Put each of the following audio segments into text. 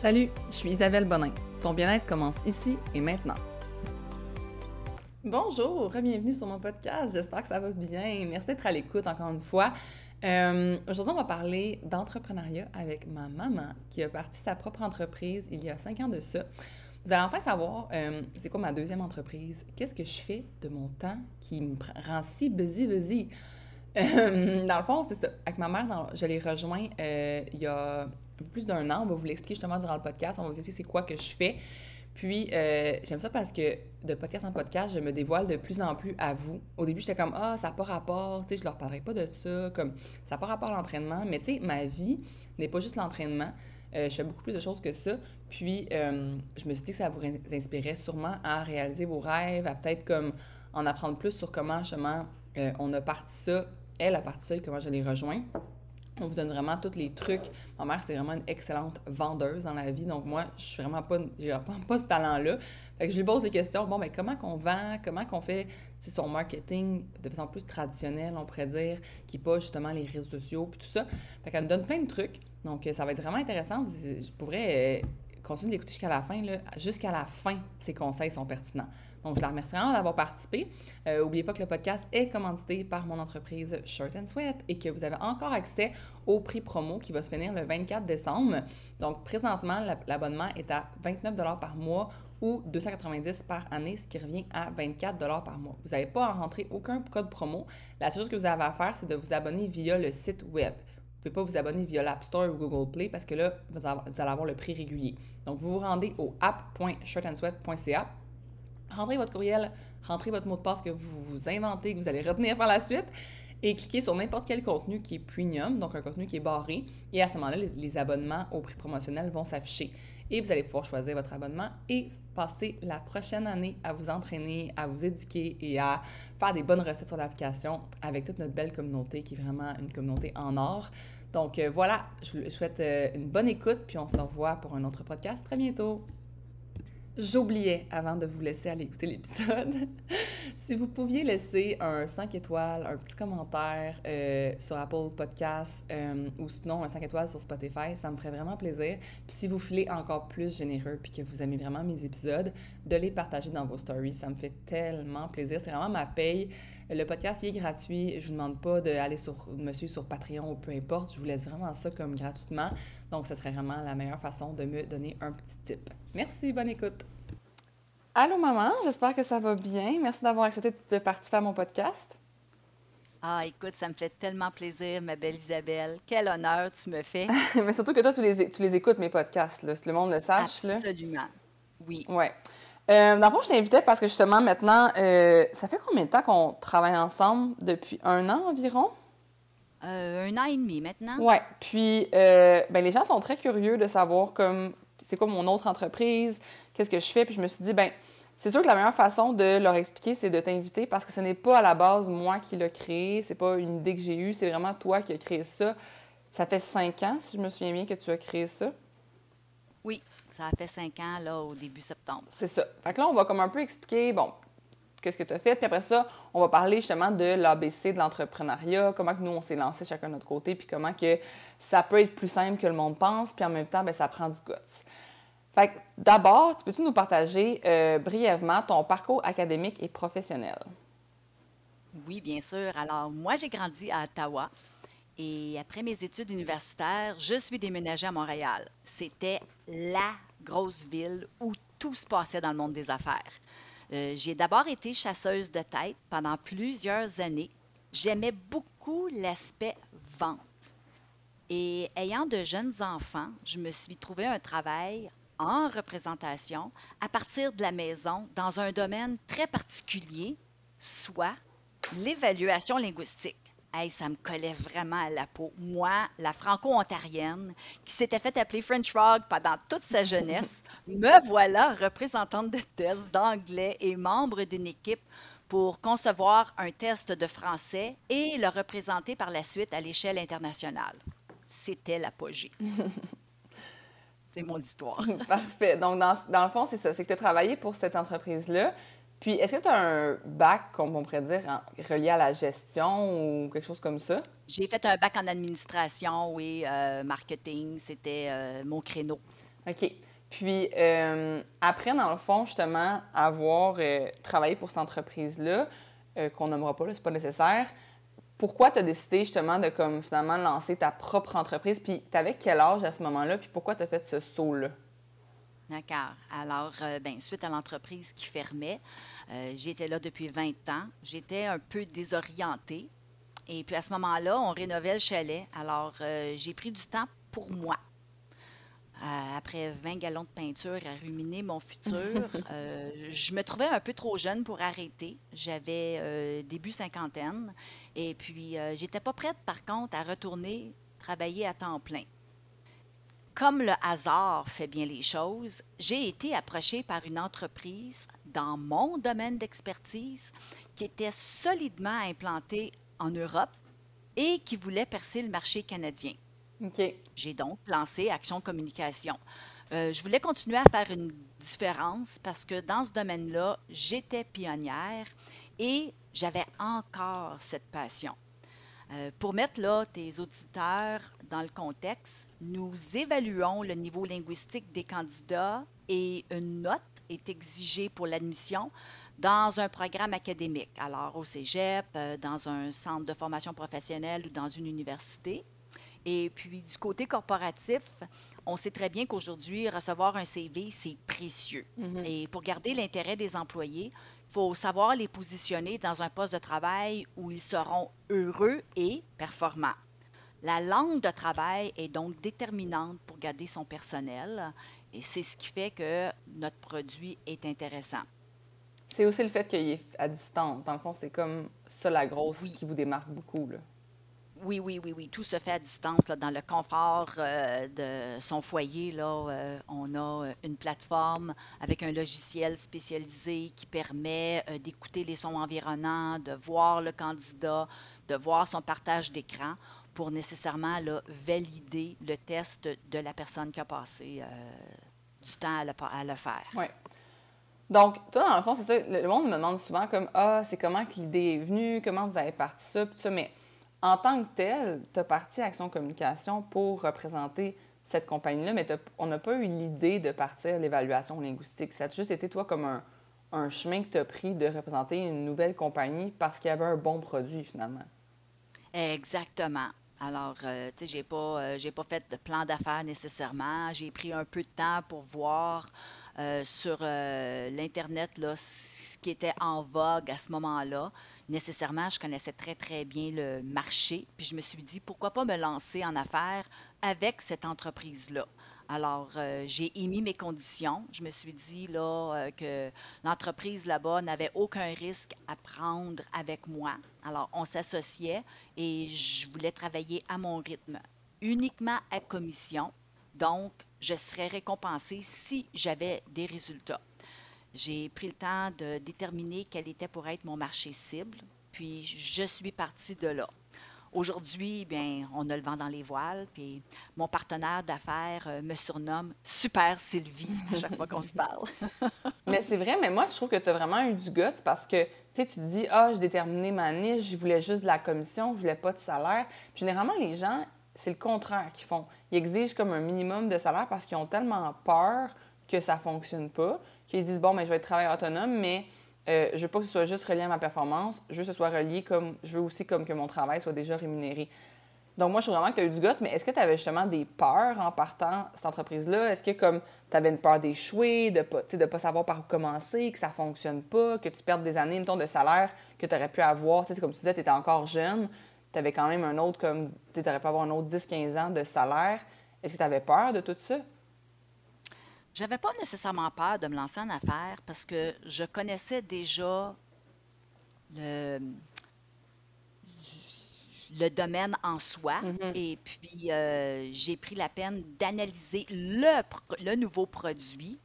Salut, je suis Isabelle Bonin. Ton bien-être commence ici et maintenant. Bonjour, bienvenue sur mon podcast. J'espère que ça va bien. Merci d'être à l'écoute encore une fois. Euh, aujourd'hui, on va parler d'entrepreneuriat avec ma maman qui a parti sa propre entreprise il y a cinq ans de ça. Vous allez enfin savoir euh, c'est quoi ma deuxième entreprise, qu'est-ce que je fais de mon temps qui me rend si busy, busy? Euh, dans le fond, c'est ça. Avec ma mère, je l'ai rejoint il y a plus d'un an. On va vous l'expliquer justement durant le podcast. On va vous expliquer c'est quoi que je fais. Puis, euh, j'aime ça parce que de podcast en podcast, je me dévoile de plus en plus à vous. Au début, j'étais comme, ah, ça n'a pas rapport, tu sais, je leur parlerai pas de ça, comme, ça n'a pas rapport à l'entraînement. Mais, tu sais, ma vie n'est pas juste l'entraînement. Euh, je fais beaucoup plus de choses que ça. Puis, euh, je me suis dit que ça vous inspirait sûrement à réaliser vos rêves, à peut-être comme en apprendre plus sur comment, justement, on a parti ça, elle a parti ça et comment je l'ai rejoint. On vous donne vraiment tous les trucs. Ma mère, c'est vraiment une excellente vendeuse dans la vie. Donc, moi, je suis vraiment pas, j'ai vraiment pas ce talent-là. Fait que je lui pose des questions. Bon, mais comment qu'on vend? Comment qu'on fait son marketing de façon plus traditionnelle, on pourrait dire, qui pas justement les réseaux sociaux puis tout ça. Fait qu'elle me donne plein de trucs. Donc, ça va être vraiment intéressant. Je pourrais euh, continuer d'écouter jusqu'à la fin. Jusqu'à la fin, ces conseils sont pertinents. Donc, je la remercie vraiment d'avoir participé. N'oubliez euh, pas que le podcast est commandité par mon entreprise Shirt and Sweat et que vous avez encore accès au prix promo qui va se finir le 24 décembre. Donc, présentement, l'abonnement est à 29 par mois ou 290 par année, ce qui revient à 24 par mois. Vous n'avez pas à rentrer aucun code promo. La seule chose que vous avez à faire, c'est de vous abonner via le site web. Vous ne pouvez pas vous abonner via l'App Store ou Google Play parce que là, vous allez avoir le prix régulier. Donc, vous vous rendez au app.shirtandsweat.ca rentrez votre courriel, rentrez votre mot de passe que vous vous inventez, que vous allez retenir par la suite, et cliquez sur n'importe quel contenu qui est premium, donc un contenu qui est barré, et à ce moment-là, les, abonnements au prix promotionnel vont s'afficher. Et vous allez pouvoir choisir votre abonnement et passer la prochaine année à vous entraîner, à vous éduquer et à faire des bonnes recettes sur l'application avec toute notre belle communauté qui est vraiment une communauté en or. Donc euh, voilà, je vous souhaite euh, une bonne écoute, puis on se revoit pour un autre podcast très bientôt. J'oubliais, avant de vous laisser aller écouter l'épisode, si vous pouviez laisser un 5 étoiles, un petit commentaire euh, sur Apple Podcasts euh, ou sinon un 5 étoiles sur Spotify, ça me ferait vraiment plaisir. Puis si vous filez encore plus généreux puis que vous aimez vraiment mes épisodes, de les partager dans vos stories, ça me fait tellement plaisir. C'est vraiment ma paye. Le podcast il est gratuit. Je vous demande pas d'aller sur me suivre sur Patreon ou peu importe. Je vous laisse vraiment ça comme gratuitement. Donc, ce serait vraiment la meilleure façon de me donner un petit tip. Merci, bonne écoute. Allô maman, j'espère que ça va bien. Merci d'avoir accepté de participer à mon podcast. Ah, écoute, ça me fait tellement plaisir, ma belle Isabelle. Quel honneur tu me fais. Mais surtout que toi, tu les, tu les écoutes, mes podcasts, là, le monde le sache. Absolument. Oui. Ouais. Euh, dans le fond, je t'invitais parce que justement, maintenant, euh, ça fait combien de temps qu'on travaille ensemble? Depuis un an environ? Euh, un an et demi maintenant. Oui. Puis, euh, ben, les gens sont très curieux de savoir comme c'est quoi mon autre entreprise, qu'est-ce que je fais? Puis je me suis dit, ben c'est sûr que la meilleure façon de leur expliquer, c'est de t'inviter parce que ce n'est pas à la base moi qui l'ai créé, c'est pas une idée que j'ai eue, c'est vraiment toi qui as créé ça. Ça fait cinq ans, si je me souviens bien, que tu as créé ça. Oui, ça a fait cinq ans, là, au début septembre. C'est ça. Fait que là, on va comme un peu expliquer, bon, qu'est-ce que tu as fait? Puis après ça, on va parler justement de l'ABC de l'entrepreneuriat, comment que nous, on s'est lancé chacun de notre côté, puis comment que ça peut être plus simple que le monde pense, puis en même temps, bien, ça prend du guts. Fait d'abord, tu peux-tu nous partager euh, brièvement ton parcours académique et professionnel? Oui, bien sûr. Alors, moi, j'ai grandi à Ottawa. Et après mes études universitaires, je suis déménagée à Montréal. C'était la grosse ville où tout se passait dans le monde des affaires. Euh, j'ai d'abord été chasseuse de tête pendant plusieurs années. J'aimais beaucoup l'aspect vente. Et ayant de jeunes enfants, je me suis trouvé un travail en représentation à partir de la maison dans un domaine très particulier, soit l'évaluation linguistique. Hey, ça me collait vraiment à la peau. Moi, la franco-ontarienne, qui s'était fait appeler French Frog pendant toute sa jeunesse, me voilà représentante de test d'anglais et membre d'une équipe pour concevoir un test de français et le représenter par la suite à l'échelle internationale. C'était l'apogée. c'est mon histoire. Parfait. Donc, dans, dans le fond, c'est ça. C'est que tu as travaillé pour cette entreprise-là. Puis, est-ce que tu as un bac, comme on pourrait dire, relié à la gestion ou quelque chose comme ça? J'ai fait un bac en administration, oui, euh, marketing, c'était euh, mon créneau. OK. Puis, euh, après, dans le fond, justement, avoir travaillé pour cette entreprise-là, qu'on nommera pas, c'est pas nécessaire, pourquoi tu as décidé justement de comme finalement lancer ta propre entreprise? Puis, tu avais quel âge à ce moment-là? Puis, pourquoi tu as fait ce saut-là? D'accord. Alors, ben, suite à l'entreprise qui fermait, j'étais là depuis 20 ans. J'étais un peu désorientée. Et puis à ce moment-là, on rénovait le chalet. Alors, j'ai pris du temps pour moi après 20 gallons de peinture à ruminer mon futur, euh, je me trouvais un peu trop jeune pour arrêter. J'avais euh, début cinquantaine et puis euh, j'étais pas prête par contre à retourner travailler à temps plein. Comme le hasard fait bien les choses, j'ai été approchée par une entreprise dans mon domaine d'expertise qui était solidement implantée en Europe et qui voulait percer le marché canadien. J'ai donc lancé Action Communication. Euh, je voulais continuer à faire une différence parce que dans ce domaine-là, j'étais pionnière et j'avais encore cette passion. Euh, pour mettre là tes auditeurs dans le contexte, nous évaluons le niveau linguistique des candidats et une note est exigée pour l'admission dans un programme académique, alors au cégep, euh, dans un centre de formation professionnelle ou dans une université. Et puis, du côté corporatif, on sait très bien qu'aujourd'hui, recevoir un CV, c'est précieux. Mhm. Et pour garder l'intérêt des employés, il faut savoir les positionner dans un poste de travail où ils seront heureux et performants. La langue de travail est donc déterminante pour garder son personnel et c'est ce qui fait que notre produit est intéressant. C'est aussi le fait qu'il est à distance. Dans le fond, c'est comme ça la grosse qui vous démarque beaucoup. Là. Oui, oui, oui, oui. Tout se fait à distance, dans le confort euh, de son foyer. Là, euh, on a euh, une plateforme avec un logiciel spécialisé qui permet d'écouter les sons environnants, de voir le candidat, de voir son partage d'écran pour nécessairement valider le test de la personne qui a passé du temps à le, faire. Oui. Donc, toi, dans le fond, c'est ça. Le monde me demande souvent comme Ah, c'est comment que l'idée est venue, comment vous avez parti ça, puis ça, mais en tant que tel, tu as parti Action Communication pour représenter cette compagnie-là, mais on n'a pas eu l'idée de partir l'évaluation linguistique. Ça a juste été, toi, comme un, chemin que tu as pris de représenter une nouvelle compagnie parce qu'il y avait un bon produit, finalement. Exactement. Alors, euh, tu sais, j'ai pas, euh, j'ai pas fait de plan d'affaires nécessairement. J'ai pris un peu de temps pour voir euh, sur l'Internet là, ce qui était en vogue à ce moment-là nécessairement, je connaissais très, très bien le marché. Puis je me suis dit, pourquoi pas me lancer en affaires avec cette entreprise-là? Alors, euh, j'ai émis mes conditions. Je me suis dit là, euh, que l'entreprise là-bas n'avait aucun risque à prendre avec moi. Alors, on s'associait et je voulais travailler à mon rythme, uniquement à commission. Donc, je serais récompensée si j'avais des résultats. J'ai pris le temps de déterminer quel était pour être mon marché cible, puis je suis partie de là. Aujourd'hui, bien, on a le vent dans les voiles, puis mon partenaire d'affaires euh, me surnomme Super Sylvie à chaque fois qu'on se parle. mais c'est vrai, mais moi, je trouve que tu as vraiment eu du guts parce que tu te dis, ah, j'ai déterminé ma niche, je voulais juste de la commission, je voulais pas de salaire. Puis généralement, les gens, c'est le contraire qu'ils font. Ils exigent comme un minimum de salaire parce qu'ils ont tellement peur que ça fonctionne pas qu'ils disent bon, mais je vais être travailleur autonome, mais euh, je veux pas que ce soit juste relié à ma performance, je veux que ce soit relié comme. Je veux aussi comme que mon travail soit déjà rémunéré. Donc, moi, je trouve vraiment que tu as eu du goût, mais est-ce que tu avais justement des peurs en partant cette entreprise-là? Est-ce que comme tu avais une peur d'échouer, de pas, de pas savoir par où commencer, que ça fonctionne pas, que tu perdes des années, ton de salaire que tu aurais pu avoir? sais, comme tu disais, tu étais encore jeune, tu avais quand même un autre, comme tu aurais pu avoir un autre 10-15 ans de salaire. Est-ce que tu avais peur de tout ça? J'avais pas nécessairement peur de me lancer en affaires parce que je connaissais déjà le, le domaine en soi. Mm-hmm. Et puis, euh, j'ai pris la peine d'analyser le, le nouveau produit.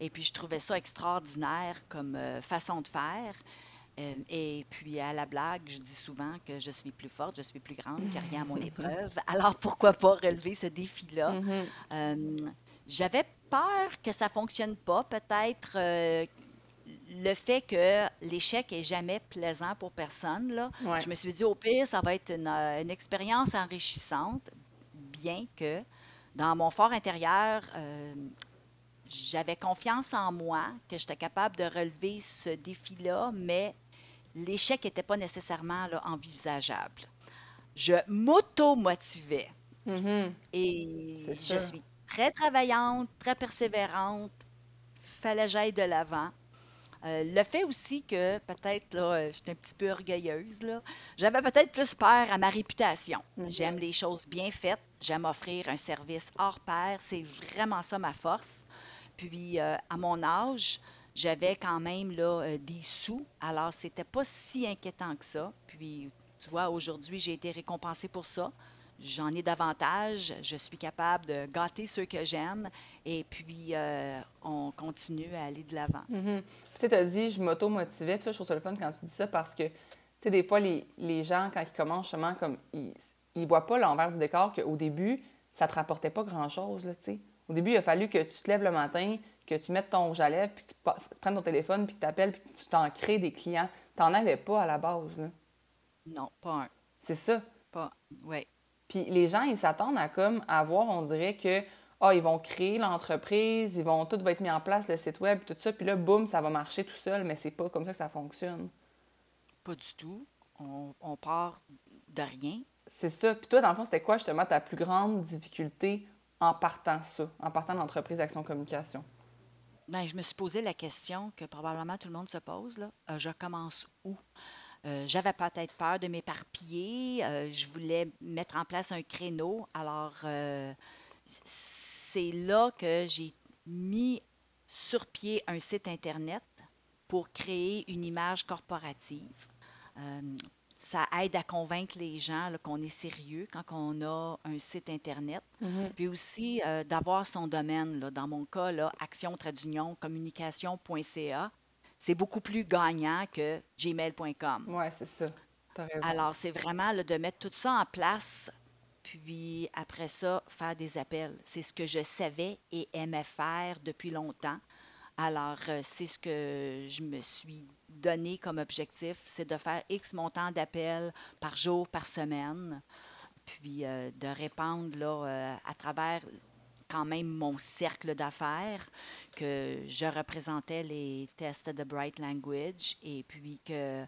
Et puis, je trouvais ça extraordinaire comme euh, façon de faire. Euh, et puis, à la blague, je dis souvent que je suis plus forte, je suis plus grande, qu'il n'y a rien à mon épreuve. Alors, pourquoi pas relever ce défi-là? Mm-hmm. J'avais peur que ça fonctionne pas, peut-être euh, le fait que l'échec est jamais plaisant pour personne. Là. Je me suis dit, au pire, ça va être une, euh, expérience enrichissante, bien que dans mon fort intérieur, euh, j'avais confiance en moi, que j'étais capable de relever ce défi-là, mais l'échec n'était pas nécessairement là, envisageable. Je m'auto-motivais. Mhm. Et je suis très travaillante, très persévérante. Fallait que j'aille de l'avant. Euh, le fait aussi que peut-être, là, euh, j'étais un petit peu orgueilleuse, là, j'avais peut-être plus peur à ma réputation. Mhm. J'aime les choses bien faites, j'aime offrir un service hors pair, c'est vraiment ça ma force. Puis, euh, à mon âge, j'avais quand même là, euh, des sous, alors c'était pas si inquiétant que ça. Puis, tu vois, aujourd'hui, j'ai été récompensée pour ça. J'en ai davantage, je suis capable de gâter ceux que j'aime, et puis euh, on continue à aller de l'avant. Mhm. Puis, tu as dit, je m'auto-motivais. Je trouve ça le fun quand tu dis ça parce que, tu sais, des fois, les, les gens, quand ils commencent, justement, comme, ils, ils voient pas l'envers du décor qu'au début, ça te rapportait pas grand-chose, tu sais. Au début, il a fallu que tu te lèves le matin, que tu mettes ton rouge à lèvres, puis que tu prennes ton téléphone, puis que tu appelles, puis que tu t'en crées des clients. T'en avais pas à la base, là. Non, pas un. C'est ça. Pas. Oui. Puis les gens, ils s'attendent à comme avoir, on dirait que ah, ils vont créer l'entreprise, ils vont tout va être mis en place, le site web, tout ça, puis là, boum, ça va marcher tout seul, mais c'est pas comme ça que ça fonctionne. Pas du tout. On, on part de rien. C'est ça. Puis toi, dans le fond, c'était quoi justement ta plus grande difficulté en partant ça, en partant de l'entreprise Action Communication? Ben, je me suis posé la question que probablement tout le monde se pose, là. Euh, je commence où? Euh, J'avais peut-être peur de m'éparpiller. euh, je voulais mettre en place un créneau. Alors, euh, c'est là que j'ai mis sur pied un site Internet pour créer une image corporative. Ça aide à convaincre les gens qu'on est sérieux quand on a un site Internet. Puis aussi d'avoir son domaine. là. Dans mon cas, là, action d'union communication.ca, c'est beaucoup plus gagnant que gmail.com. Ouais, c'est ça. Alors, c'est vraiment là, de mettre tout ça en place, puis après ça, faire des appels. C'est ce que je savais et aimais faire depuis longtemps. Alors, euh, c'est ce que je me suis donné comme objectif, c'est de faire X montant d'appels par jour, par semaine, puis euh, de répandre là, euh, à travers quand même mon cercle d'affaires, que je représentais les tests de Bright Language et puis que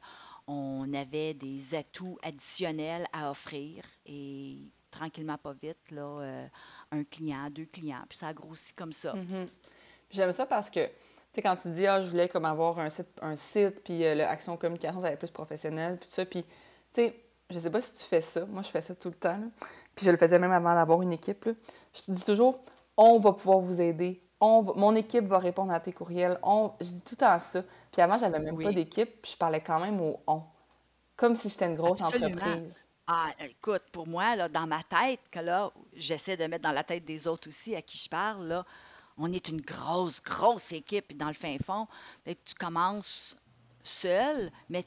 on avait des atouts additionnels à offrir et tranquillement pas vite là euh, un client, deux clients, puis ça a grossi comme ça. Mhm. Puis j'aime ça parce que, tu sais, quand tu dis, ah, je voulais comme avoir un site, un site puis euh, l'Action Communication, ça va être plus professionnel, puis tout ça, puis, tu sais, je sais pas si tu fais ça. Moi, je fais ça tout le temps. Puis je le faisais même avant d'avoir une équipe, là. Je te dis toujours, on va pouvoir vous aider. On va- mon équipe va répondre à tes courriels. On, je dis tout le temps ça. Puis avant, j'avais même pas d'équipe, puis je parlais quand même au on. Comme si j'étais une grosse Absolument. entreprise. Ah, écoute, pour moi, là, dans ma tête, que là, j'essaie de mettre dans la tête des autres aussi à qui je parle, là, on est une grosse, grosse équipe. Puis dans le fin fond, peut-être que tu commences seul, mais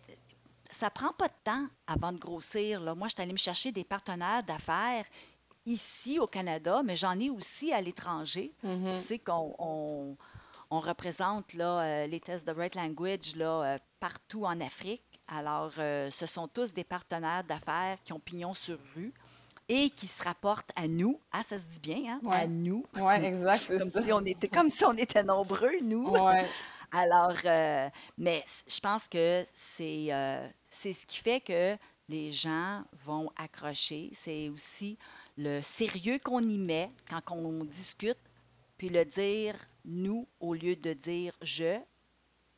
ça prend pas de temps avant de grossir. Là. Moi, je suis allée me chercher des partenaires d'affaires ici au Canada, mais j'en ai aussi à l'étranger. Mhm. Tu sais qu'on on, on représente là, euh, les tests de Bright Language là, euh, partout en Afrique. Alors, euh, ce sont tous des partenaires d'affaires qui ont pignon sur rue et qui se rapportent à nous. Ah, ça se dit bien, hein? Ouais. À nous. Ouais, exact, c'est Comme ça. si, on était, comme si on était nombreux, nous. Ouais. Alors, euh, mais je pense que c'est euh, c'est ce qui fait que les gens vont accrocher. C'est aussi le sérieux qu'on y met quand on discute, puis le dire nous au lieu de dire je.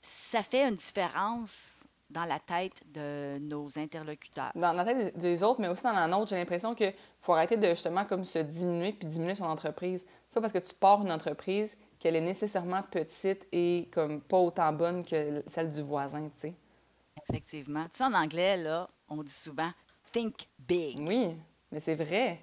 Ça fait une différence dans la tête de nos interlocuteurs. dans la tête des des autres, mais aussi dans la nôtre, j'ai l'impression qu'il faut arrêter de justement comme se diminuer puis diminuer son entreprise. C'est pas parce que tu pars une entreprise qu'elle est nécessairement petite et comme pas autant bonne que celle du voisin, tu sais. Effectivement. Tu sais, en anglais, là, on dit souvent think big. Oui, mais c'est vrai.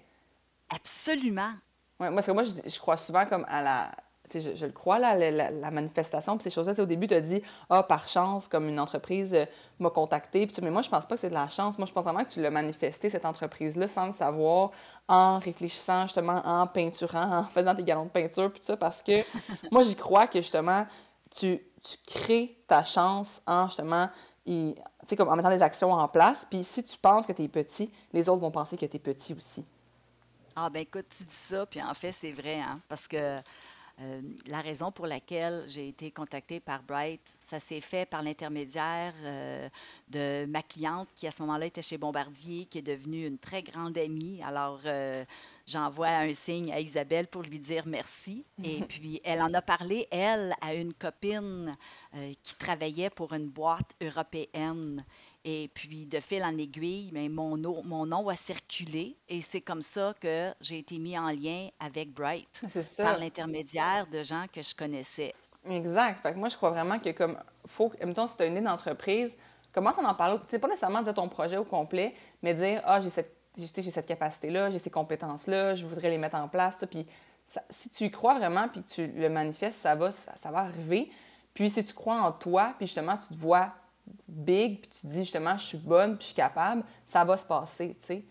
Absolument. Ouais, moi, parce que moi, je, je crois souvent comme à la. Je, je le crois, là, la, la- la manifestation, puis ces choses-là. Tu sais, Au début, tu as dit, ah, par chance, comme une entreprise euh, m'a contacté. Puis, mais moi, je pense pas que c'est de la chance. Moi, je pense vraiment que tu l'as manifesté, cette entreprise-là, sans le savoir, en réfléchissant, justement, en peinturant, en faisant tes galons de peinture, puis tout ça, parce que moi, j'y crois que, justement, tu, tu crées ta chance en, justement, y- comme en mettant des actions en place. Puis, si tu penses que tu es petit, les autres vont penser que tu es petit aussi. Ah ben écoute, tu dis ça, puis en fait, c'est vrai, hein, parce que euh, la raison pour laquelle j'ai été contactée par Bright, ça s'est fait par l'intermédiaire euh, de ma cliente qui à ce moment-là était chez Bombardier, qui est devenue une très grande amie. Alors euh, j'envoie un signe à Isabelle pour lui dire merci. Et puis elle en a parlé, elle, à une copine qui travaillait pour une boîte européenne. Et puis, de fil en aiguille, mais mon, mon nom a circulé et c'est comme ça que j'ai été mis en lien avec Bright par l'intermédiaire de gens que je connaissais. Exact. Fait que moi, je crois vraiment que comme, faut, mettons, si tu as une idée d'entreprise, commence à en parler. C'est pas nécessairement dire ton projet au complet, mais dire, ah, j'ai cette, j'ai cette capacité-là, j'ai ces compétences-là, je voudrais les mettre en place. Puis, si tu y crois vraiment, puis que tu le manifestes, ça va, ça, ça va arriver. Puis, si tu crois en toi, puis justement, tu te vois big, puis tu dis justement, je suis bonne, puis je suis capable, ça va se passer, tu sais.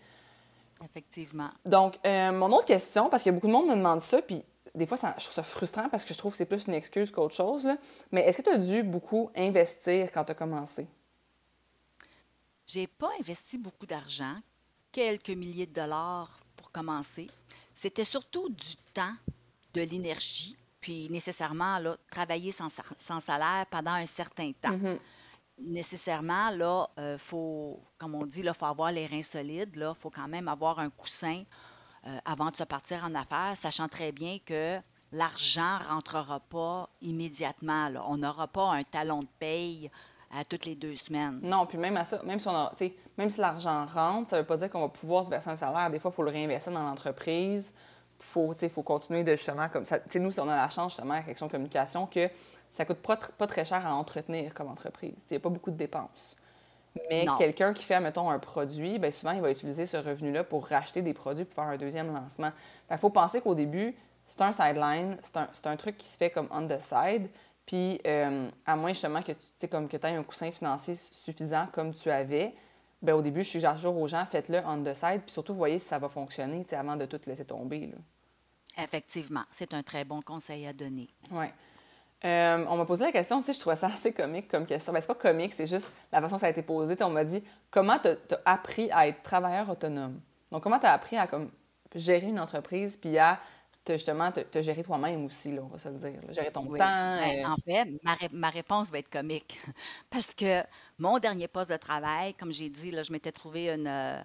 Effectivement. Donc, euh, mon autre question, parce que beaucoup de monde me demande ça, puis des fois, ça, je trouve ça frustrant parce que je trouve que c'est plus une excuse qu'autre chose, là. mais est-ce que tu as dû beaucoup investir quand tu as commencé? J'ai pas investi beaucoup d'argent, quelques milliers de dollars pour commencer. C'était surtout du temps, de l'énergie, puis nécessairement là, travailler sans, sans salaire pendant un certain temps. Mm-hmm nécessairement, là, euh, faut, comme on dit, il faut avoir les reins solides. Il faut quand même avoir un coussin euh, avant de se partir en affaires, sachant très bien que l'argent ne rentrera pas immédiatement. Là. On n'aura pas un talon de paye à toutes les deux semaines. Non, puis même à ça, même si, on même si l'argent rentre, ça ne veut pas dire qu'on va pouvoir se verser un salaire. Des fois, il faut le réinvestir dans l'entreprise. Il faut, faut continuer de justement comme ça. nous, si on a la chance justement avec Action Communication que ça coûte pas, pas très cher à entretenir comme entreprise. Il n'y a pas beaucoup de dépenses. Mais quelqu'un qui fait, mettons, un produit, bien souvent, il va utiliser ce revenu-là pour racheter des produits pour faire un deuxième lancement. Il faut penser qu'au début, c'est un sideline, c'est un, un, truc qui se fait comme on the side. Puis, euh, à moins justement que tu comme que aies un coussin financier suffisant comme tu avais, bien, au début, je suggère toujours aux gens, faites-le on the side. Puis surtout, voyez si ça va fonctionner avant de tout laisser tomber. Là. Effectivement, c'est un très bon conseil à donner. Oui. Euh, on m'a posé la question aussi, je trouvais ça assez comique comme question. Ben, c'est pas comique, c'est juste la façon que ça a été posé. on m'a dit comment tu as, appris à être travailleur autonome? Donc, comment tu as appris à comme, gérer une entreprise puis à justement te, gérer toi-même aussi, là, on va se le dire. gérer ton temps. Ben, euh. En fait, ma, réponse va être comique. Parce que mon dernier poste de travail, comme j'ai dit, là, je m'étais trouvé une, euh,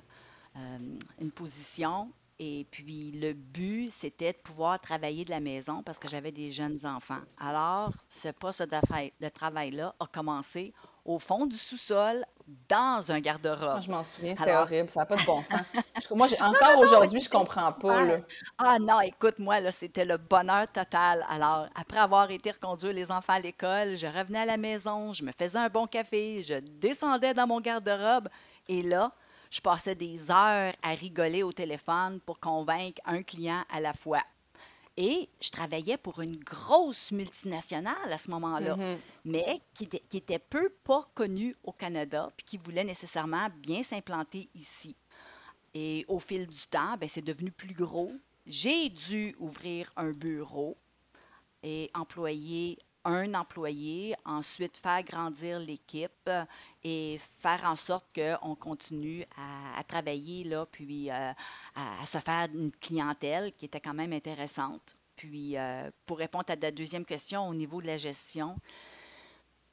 une position et puis, le but, c'était de pouvoir travailler de la maison parce que j'avais des jeunes enfants. Alors, ce poste de travail-là a commencé au fond du sous-sol, dans un garde-robe. Je m'en souviens, c'était horrible, ça n'a pas de bon sens. moi, encore aujourd'hui, je comprends pas. Là. Ah non, écoute, moi, là, c'était le bonheur total. Alors, après avoir été reconduire les enfants à l'école, je revenais à la maison, je me faisais un bon café, je descendais dans mon garde-robe, et là, je passais des heures à rigoler au téléphone pour convaincre un client à la fois. Et je travaillais pour une grosse multinationale à ce moment-là, mm-hmm. mais qui, était peu pas connue au Canada, puis qui voulait nécessairement bien s'implanter ici. Et au fil du temps, ben, c'est devenu plus gros. J'ai dû ouvrir un bureau et employer un employé, ensuite faire grandir l'équipe et faire en sorte qu'on continue à, travailler, là, puis euh, à, se faire une clientèle qui était quand même intéressante. Puis, euh, pour répondre à ta deuxième question au niveau de la gestion,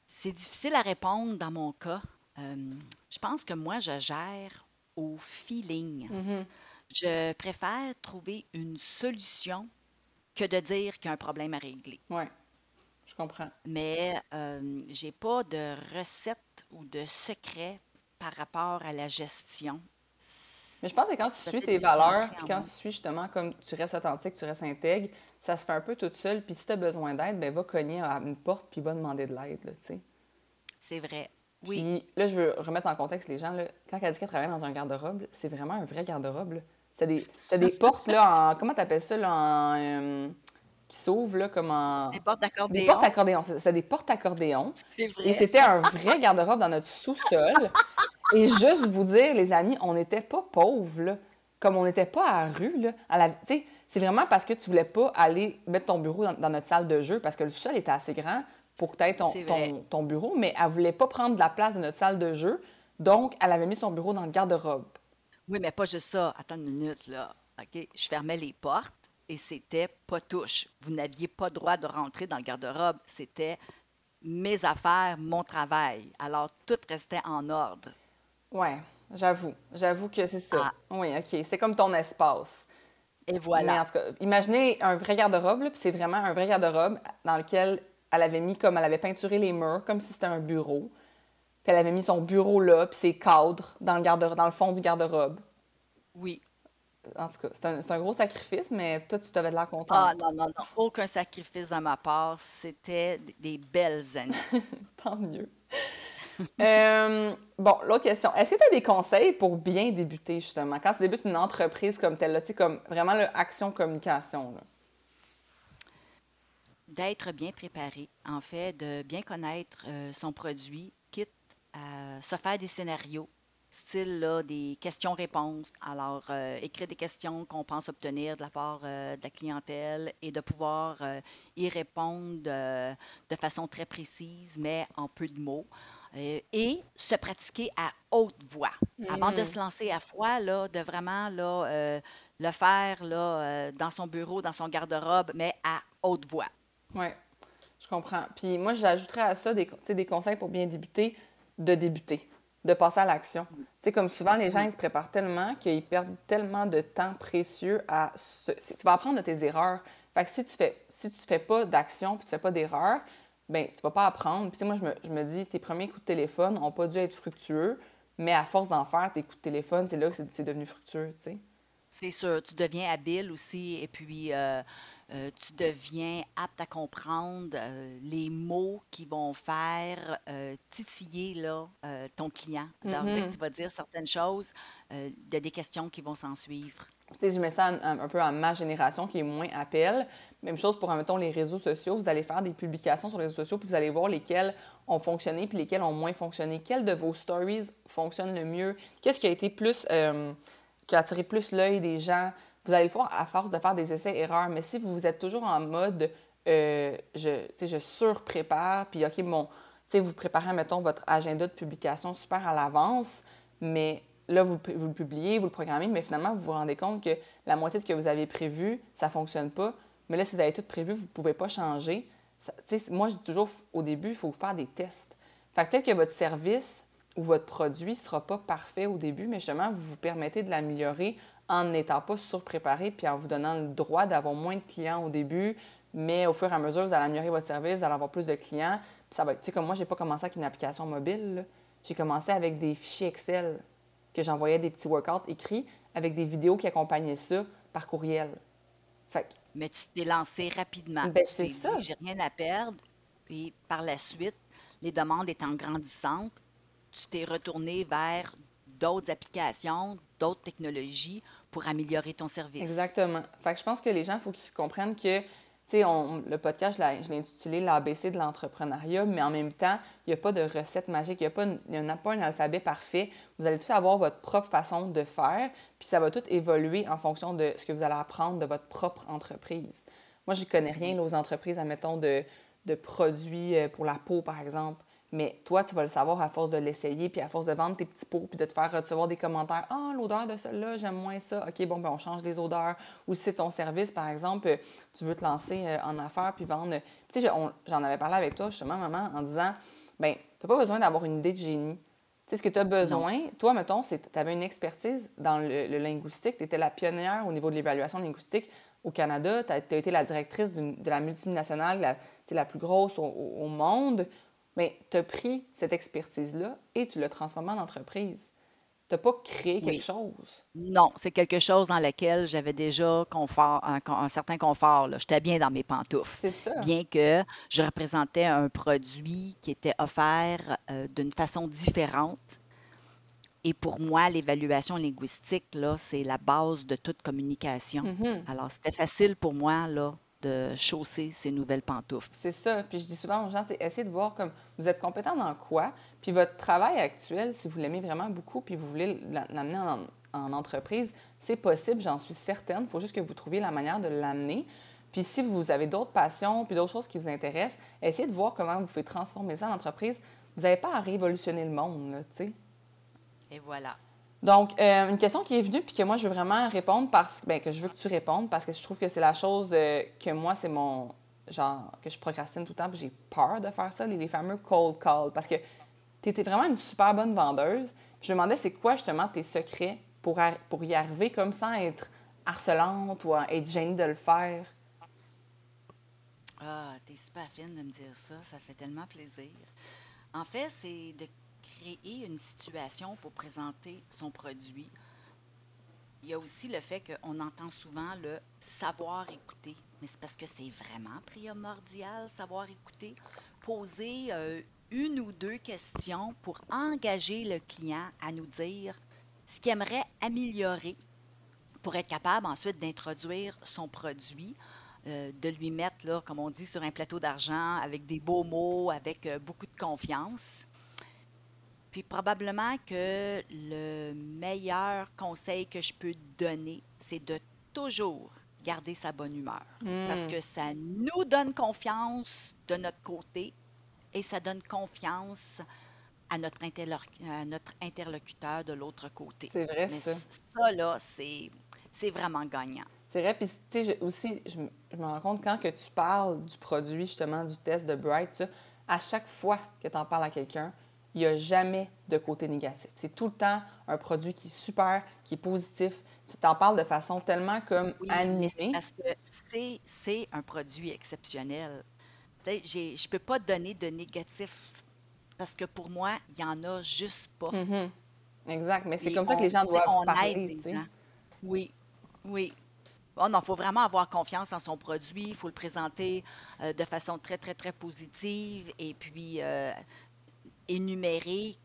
c'est difficile à répondre dans mon cas. Euh, je pense que moi, je gère au feeling. Mm-hmm. Je préfère trouver une solution que de dire qu'il y a un problème à régler. Ouais. Je comprends. Mais euh, j'ai pas de recette ou de secret par rapport à la gestion. Mais je pense que quand tu suis tes valeurs, puis quand tu suis justement comme tu restes authentique, tu restes intègre, ça se fait un peu toute seule. Puis si tu as besoin d'aide, ben va cogner à une porte puis va demander de l'aide, tu sais. C'est vrai. Oui. Puis là, je veux remettre en contexte les gens. Là, quand elle dit qu'elle travaille dans un garde-robe, c'est vraiment un vrai garde-robe. C'est des, des portes là, en. Comment t'appelles ça là, en. Euh, qui s'ouvrent comme en. Des portes accordéon. Des portes accordéon. C'est des portes accordéon. C'est vrai. Et c'était un vrai garde-robe dans notre sous-sol. Et juste vous dire, les amis, on n'était pas pauvres, là. Comme on n'était pas à la rue, là. À la... C'est vraiment parce que tu voulais pas aller mettre ton bureau dans, notre salle de jeu parce que le sous-sol était assez grand pour que tu aies ton, ton, bureau, mais elle voulait pas prendre de la place de notre salle de jeu. Donc, elle avait mis son bureau dans le garde-robe. Oui, mais pas juste ça. Attends une minute, là OK? Je fermais les portes et c'était pas touche. Vous n'aviez pas droit de rentrer dans le garde-robe. C'était mes affaires, mon travail. Alors, tout restait en ordre. Ouais, j'avoue. J'avoue que c'est ça. Ah. Oui, OK. C'est comme ton espace. Et voilà. Mais en tout cas, imaginez un vrai garde-robe, puis c'est vraiment un vrai garde-robe dans lequel elle avait mis comme elle avait peinturé les murs comme si c'était un bureau. Puis elle avait mis son bureau là, puis ses cadres dans le, garde dans le fond du garde-robe. Oui. En tout cas, c'est un, un, gros sacrifice, mais toi, tu t'avais de l'air contente. Ah non, non, non. Aucun sacrifice de ma part. C'était des belles années. Tant mieux. Euh, bon, l'autre question. Est-ce que tu as des conseils pour bien débuter, justement, quand tu débutes une entreprise comme telle, tu sais, comme vraiment l'action communication? D'être bien préparé, en fait, de bien connaître euh, son produit, quitte à se faire des scénarios, style là, des questions-réponses. Alors, euh, écrire des questions qu'on pense obtenir de la part de la clientèle et de pouvoir y répondre de façon très précise, mais en peu de mots. Euh, et se pratiquer à haute voix. Avant de mm. se lancer à froid, là, de vraiment là, euh, le faire là, euh, dans son bureau, dans son garde-robe, mais à haute voix. Oui, je comprends. Puis moi, j'ajouterais à ça des, des conseils pour bien débuter, de débuter, de passer à l'action. Tu sais, comme souvent, les gens, ils se préparent tellement qu'ils perdent tellement de temps précieux à... Tu vas apprendre de tes erreurs. Fait que si tu fais, si tu fais pas d'action puis tu fais pas d'erreur, ben tu vas pas apprendre. Puis moi, je me, je me, dis, tes premiers coups de téléphone n'ont pas dû être fructueux, mais à force d'en faire, tes coups de téléphone, c'est là que c'est devenu fructueux, tu sais. C'est sûr, tu deviens habile aussi et puis euh, euh, tu deviens apte à comprendre euh, les mots qui vont faire titiller là, ton client. Alors, dès que mm-hmm. tu vas dire certaines choses, il y a des questions qui vont s'en suivre. Tu sais, je mets ça un, peu en ma génération qui est moins appel. Même chose pour, mettons, les réseaux sociaux. Vous allez faire des publications sur les réseaux sociaux, puis vous allez voir lesquels ont fonctionné, puis lesquels ont moins fonctionné. Quels de vos stories fonctionnent le mieux? Qu'est-ce qui a été plus qui a attiré plus l'œil des gens. Vous allez le voir à force de faire des essais-erreurs. Mais si vous êtes toujours en mode euh, je, je surprépare, puis OK, bon, vous préparez, mettons, votre agenda de publication super à l'avance, mais là, vous, vous, le publiez, vous le programmez, mais finalement, vous vous rendez compte que la moitié de ce que vous avez prévu, ça ne fonctionne pas. Mais là, si vous avez tout prévu, vous ne pouvez pas changer. moi, je dis toujours, au début, il faut faire des tests. Fait que que votre service ou votre produit ne sera pas parfait au début, mais justement, vous vous permettez de l'améliorer en n'étant pas surpréparé puis en vous donnant le droit d'avoir moins de clients au début, mais au fur et à mesure, vous allez améliorer votre service, vous allez avoir plus de clients. Puis ça va être, tu sais, comme moi, j'ai pas commencé avec une application mobile. J'ai commencé avec des fichiers Excel que j'envoyais des petits workouts écrits avec des vidéos qui accompagnaient ça par courriel. Fait Mais tu t'es lancé rapidement. Ben, c'est ça. J'ai rien à perdre. Puis par la suite, les demandes étant grandissantes, tu t'es retourné vers d'autres applications, d'autres technologies pour améliorer ton service. Exactement. Fait que je pense que les gens, il faut qu'ils comprennent que, tu sais, le podcast, je l'ai intitulé l'ABC de l'entrepreneuriat, mais en même temps, il n'y a pas de recette magique, il n'y a, pas un alphabet parfait. Vous allez tous avoir votre propre façon de faire, puis ça va tout évoluer en fonction de ce que vous allez apprendre de votre propre entreprise. Moi, je ne connais rien aux entreprises, admettons, de, de produits euh, pour la peau, par exemple. Mais toi, tu vas le savoir à force de l'essayer, puis à force de vendre tes petits pots, puis de te faire recevoir des commentaires. Ah, l'odeur de celle-là, j'aime moins ça. OK, bon, ben on change les odeurs. Ou si c'est ton service, par exemple, tu veux te lancer euh, en affaires, puis vendre. Tu sais, j'en avais parlé avec toi, justement, maman, en disant ben tu n'as pas besoin d'avoir une idée de génie. Tu sais, ce que tu as besoin, toi, mettons, c'est tu avais une expertise dans le, linguistique, tu étais la pionnière au niveau de l'évaluation linguistique au Canada, tu as, été la directrice de la multinationale, la, la plus grosse au monde. Mais tu as pris cette expertise-là et tu l'as transformée en entreprise. Tu n'as pas créé quelque chose. Non, c'est quelque chose dans lequel j'avais déjà confort, un, certain confort. J'étais bien dans mes pantoufles. C'est ça. Bien que je représentais un produit qui était offert euh, d'une façon différente. Et pour moi, l'évaluation linguistique, là, c'est la base de toute communication. Mm-hmm. Alors, c'était facile pour moi là, de chausser ces nouvelles pantoufles. C'est ça. Puis je dis souvent aux gens, essayez de voir comme vous êtes compétent dans quoi, puis votre travail actuel, si vous l'aimez vraiment beaucoup, puis vous voulez l'amener en, entreprise, c'est possible, j'en suis certaine. Il faut juste que vous trouviez la manière de l'amener. Puis si vous avez d'autres passions, puis d'autres choses qui vous intéressent, essayez de voir comment vous pouvez transformer ça en entreprise. Vous n'avez pas à révolutionner le monde, tu sais. Et voilà. Donc, euh, une question qui est venue, puis que moi, je veux vraiment répondre, parce ben, que je veux que tu répondes, parce que je trouve que c'est la chose euh, que moi, c'est mon. Genre, que je procrastine tout le temps, puis j'ai peur de faire ça, les, les fameux cold calls. Parce que tu étais vraiment une super bonne vendeuse. je me demandais, c'est quoi justement tes secrets pour, pour y arriver comme sans être harcelante ou être gênée de le faire? Ah, t'es super fine de me dire ça. Ça fait tellement plaisir. En fait, c'est de créer une situation pour présenter son produit. Il y a aussi le fait qu'on entend souvent le savoir écouter. Mais c'est parce que c'est vraiment primordial, savoir écouter. Poser euh, une ou deux questions pour engager le client à nous dire ce qu'il aimerait améliorer pour être capable ensuite d'introduire son produit, euh, de lui mettre, là, comme on dit, sur un plateau d'argent avec des beaux mots, avec euh, beaucoup de confiance. Puis probablement que le meilleur conseil que je peux donner, c'est de toujours garder sa bonne humeur. Parce hmm. que ça nous donne confiance de notre côté et ça donne confiance à notre, notre interlocuteur de l'autre côté. C'est vrai, ça. Ça, là, c'est, vraiment gagnant. C'est vrai. Puis, tu sais, aussi, je, me rends compte quand que tu parles du produit, justement, du test de Bright, à chaque fois que tu en parles à quelqu'un, il n'y a jamais de côté négatif. C'est tout le temps un produit qui est super, qui est positif. Tu t'en parles de façon tellement comme oui, animée. Parce que c'est, un produit exceptionnel. Je ne peux pas donner de négatif parce que pour moi, il n'y en a juste pas. Mm-hmm. Exact, mais c'est comme ça que les gens doivent on parler. Oui, oui. Oh non, il faut vraiment avoir confiance en son produit, il faut le présenter euh, de façon très, très, très positive et puis euh, énumérer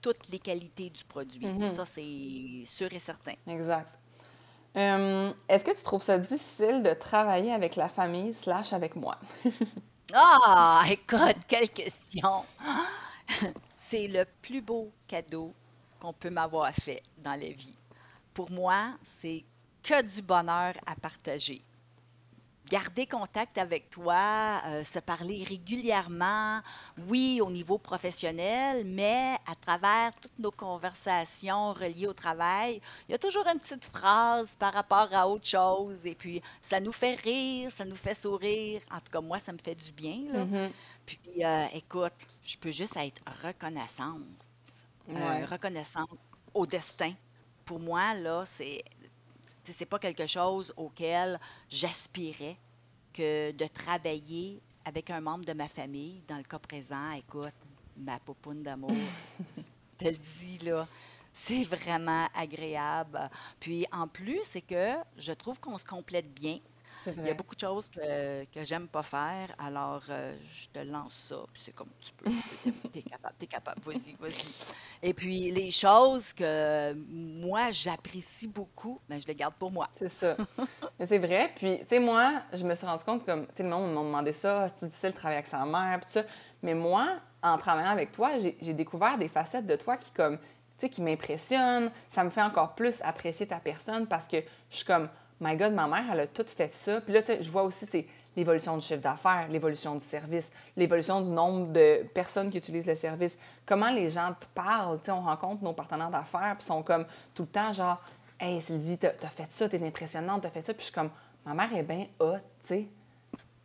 toutes les qualités du produit. Mm-hmm. Ça, c'est sûr et certain. Exact. Euh, est-ce que tu trouves ça difficile de travailler avec la famille slash avec moi? ah, écoute, quelle question! C'est le plus beau cadeau qu'on peut m'avoir fait dans la vie. Pour moi, c'est que du bonheur à partager garder contact avec toi, euh, se parler régulièrement, oui, au niveau professionnel, mais à travers toutes nos conversations reliées au travail, il y a toujours une petite phrase par rapport à autre chose. Et puis, ça nous fait rire, ça nous fait sourire. En tout cas, moi, ça me fait du bien. Mm-hmm. Puis, euh, écoute, je peux juste être reconnaissante. Euh, reconnaissante au destin. Pour moi, là, c'est c'est pas quelque chose auquel j'aspirais que de travailler avec un membre de ma famille. Dans le cas présent, écoute, ma popoune d'amour, je te le dis là, c'est vraiment agréable. Puis en plus, c'est que je trouve qu'on se complète bien. Il y a beaucoup de choses que, que j'aime pas faire, alors euh, je te lance ça, puis c'est comme tu peux. Tu es, capable, tu es capable, vas-y, vas-y. Et puis les choses que moi j'apprécie beaucoup, ben, je les garde pour moi. C'est ça. c'est vrai. Puis, tu sais, moi, je me suis rendu compte, comme, tu sais, le monde m'a demandé ça, c'est difficile de travailler avec sa mère, puis ça. Mais moi, en travaillant avec toi, j'ai découvert des facettes de toi qui, comme, tu sais, qui m'impressionnent. Ça me fait encore plus apprécier ta personne parce que je suis comme, my God, ma mère, elle a tout fait ça. Puis là, tu sais, je vois aussi, l'évolution du chiffre d'affaires, l'évolution du service, l'évolution du nombre de personnes qui utilisent le service. Comment les gens te parlent, tu sais, on rencontre nos partenaires d'affaires, puis sont comme tout le temps, genre, Hey Sylvie, t'as as fait ça, t'es impressionnante, t'as fait ça. Puis je suis comme, ma mère est bien hot, tu sais.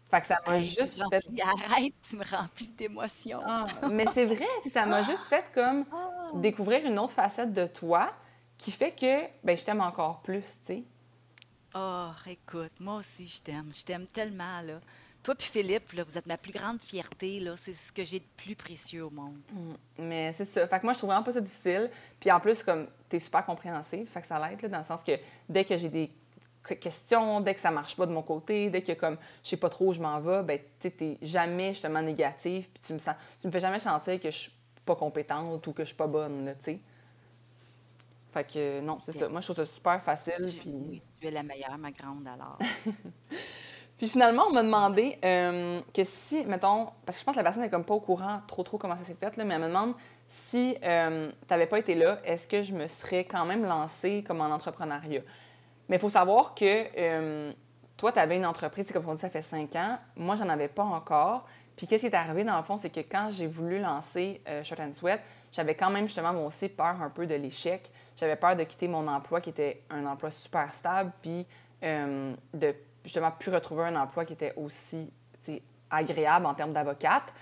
Fait que ça m'a juste fait. Arrête, tu me remplis d'émotions. Ah, mais c'est vrai, ça m'a juste fait comme ah. découvrir une autre facette de toi qui fait que ben, je t'aime encore plus, tu sais. Oh, écoute, moi aussi, je t'aime. Je t'aime tellement, là. Toi puis Philippe, là, vous êtes ma plus grande fierté, là. C'est ce que j'ai de plus précieux au monde. Mm, mais c'est ça. Fait que moi, je trouve vraiment pas ça difficile. Puis en plus, comme, t'es super compréhensive, fait que ça l'aide, dans le sens que dès que j'ai des questions, dès que ça marche pas de mon côté, dès que, comme, je sais pas trop où je m'en vais, ben, tu t'es jamais, justement, négatif, puis tu me sens... Tu me fais jamais sentir que je suis pas compétente ou que je suis pas bonne, là, tu sais. Fait que non, c'est ça. Moi, je trouve ça super facile. Puis... la meilleure, ma grande, alors. puis finalement, on m'a demandé euh, que si, mettons, parce que je pense que la personne n'est comme pas au courant trop trop comment ça s'est fait, là, mais elle me demande si euh, tu n'avais pas été là, est-ce que je me serais quand même lancée comme en entrepreneuriat? Mais il faut savoir que euh, toi, tu avais une entreprise, comme on dit, ça fait cinq ans. Moi, j'en avais pas encore. Puis qu'est-ce qui est arrivé, dans le fond, c'est que quand j'ai voulu lancer Short and Sweat, j'avais quand même, justement, moi aussi, peur un peu de l'échec. J'avais peur de quitter mon emploi, qui était un emploi super stable, puis euh, de, justement, plus retrouver un emploi qui était aussi agréable en termes d'avocate.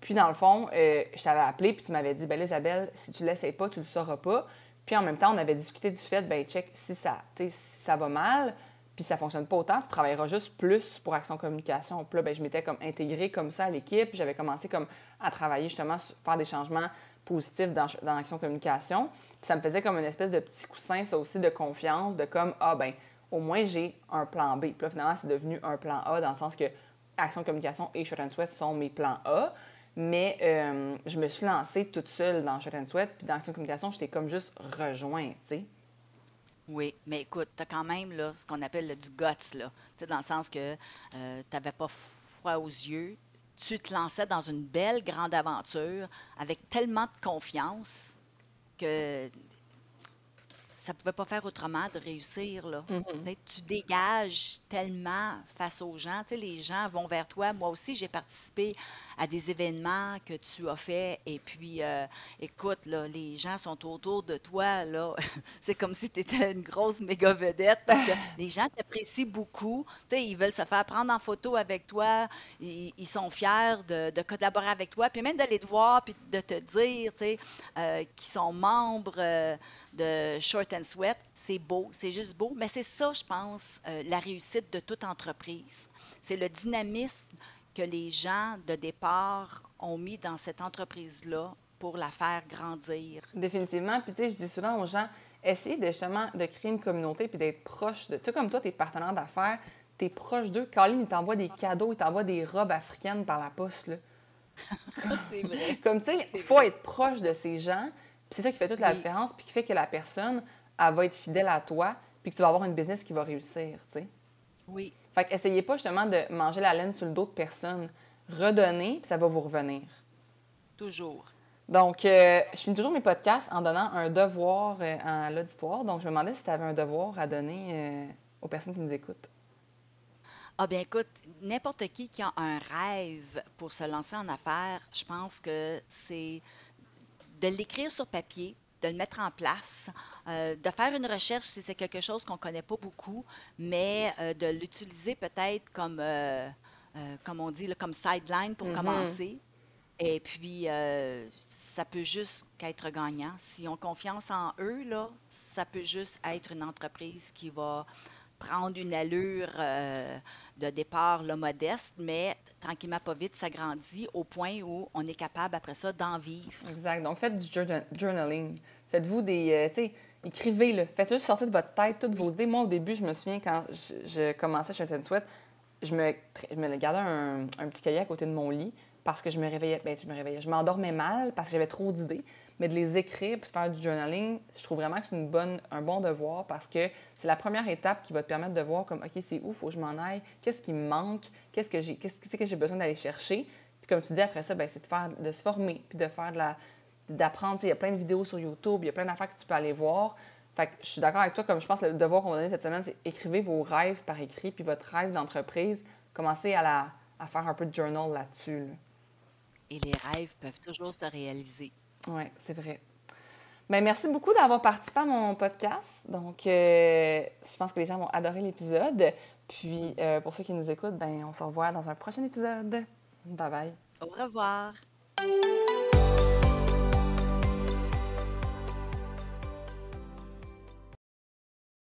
Puis, dans le fond, euh, je t'avais appelé, puis tu m'avais dit, ben Isabelle, si tu ne l'essayes pas, tu ne le sauras pas. Puis, en même temps, on avait discuté du fait, ben check, si ça, si ça va mal, puis ça fonctionne pas autant, tu travailleras juste plus pour Action Communication. Puis là, ben, je m'étais comme intégrée comme ça à l'équipe, j'avais commencé comme à travailler justement sur faire des changements positifs dans, dans Communication. Puis ça me faisait comme une espèce de petit coussin, ça aussi, de confiance, de comme, ah ben, au moins j'ai un plan B. Puis là, finalement, c'est devenu un plan A dans le sens que Action Communication et Short and Sweat sont mes plans A. Mais euh, je me suis lancée toute seule dans Short and Sweat, puis dans Action Communication, j'étais comme juste rejointe, tu sais. Oui, mais écoute, tu as quand même là, ce qu'on appelle du guts, là. dans le sens que euh, tu pas froid aux yeux. Tu te lançais dans une belle grande aventure avec tellement de confiance que ça pouvait pas faire autrement de réussir. Là. Mm-hmm. Tu dégages tellement face aux gens. Les gens vont vers toi. Moi aussi, j'ai participé à des événements que tu as fait. Et puis, euh, écoute, là, les gens sont autour de toi. Là. C'est comme si tu étais une grosse méga vedette parce que les gens t'apprécient beaucoup. Tu sais, ils veulent se faire prendre en photo avec toi. Ils, sont fiers de, collaborer avec toi. Puis même d'aller te voir puis de te dire euh, qu'ils sont membres euh, de Short and Sweat. C'est beau, c'est juste beau. Mais c'est ça, je pense, euh, la réussite de toute entreprise. C'est le dynamisme que les gens de départ ont mis dans cette entreprise-là pour la faire grandir. Définitivement. Puis, tu sais, je dis souvent aux gens, essayez de, justement de créer une communauté puis d'être proche de. Tu sais, comme toi, tes partenaires d'affaires, tu es proche d'eux. Colin, il t'envoie des cadeaux, il t'envoie des robes africaines par la poste, là. c'est vrai. Comme, tu sais, il faut être proche de ces gens c'est ça qui fait toute la différence, puis qui fait que la personne, elle va être fidèle à toi, puis que tu vas avoir une business qui va réussir, tu sais. Oui. Fait qu'essayez pas justement de manger la laine sur le dos de personne. Redonnez, puis ça va vous revenir. Toujours. Donc, euh, je finis toujours mes podcasts en donnant un devoir euh, à l'auditoire. Donc, je me demandais si tu avais un devoir à donner euh, aux personnes qui nous écoutent. Ah bien écoute, n'importe qui qui a un rêve pour se lancer en affaires, je pense que c'est de l'écrire sur papier, de le mettre en place, euh, de faire une recherche si c'est quelque chose qu'on ne connaît pas beaucoup, mais euh, de l'utiliser peut-être comme, euh, comme on dit, comme sideline pour mm-hmm. commencer. Et puis, ça peut juste qu'être gagnant. Si on confiance en eux, là, ça peut juste être une entreprise qui va prendre une allure euh, de départ modeste, mais tranquillement, pas vite, ça grandit au point où on est capable après ça d'en vivre. Exact. Donc, faites du journaling. Faites-vous des. Euh, tu sais, écrivez-le. Faites juste sortir de votre tête toutes vos idées. Moi, au début, je me souviens quand je, commençais chez Sweat, je me, je me gardais un, petit cahier à côté de mon lit parce que je me réveillais. Bien, je me réveillais. Je m'endormais mal parce que j'avais trop d'idées mais de les écrire puis de faire du journaling, je trouve vraiment que c'est un bon devoir parce que c'est la première étape qui va te permettre de voir comme, OK, c'est où, faut que je m'en aille, qu'est-ce qui me manque, qu'est-ce que j'ai, qu'est-ce que j'ai besoin d'aller chercher? Puis comme tu dis, après ça, ben, c'est de, faire, de se former puis de faire de la, d'apprendre. Il y a plein de vidéos sur YouTube, il y a plein d'affaires que tu peux aller voir. Fait que je suis d'accord avec toi, comme je pense que le devoir qu'on va donner cette semaine, c'est écrivez vos rêves par écrit, puis votre rêve d'entreprise, commencez à, la, à faire un peu de journal là-dessus. Et les rêves peuvent toujours se réaliser. Oui, c'est vrai. Bien, merci beaucoup d'avoir participé à mon podcast. Donc, euh, je pense que les gens vont adorer l'épisode. Puis, euh, pour ceux qui nous écoutent, ben, on se revoit dans un prochain épisode. Bye bye. Au revoir.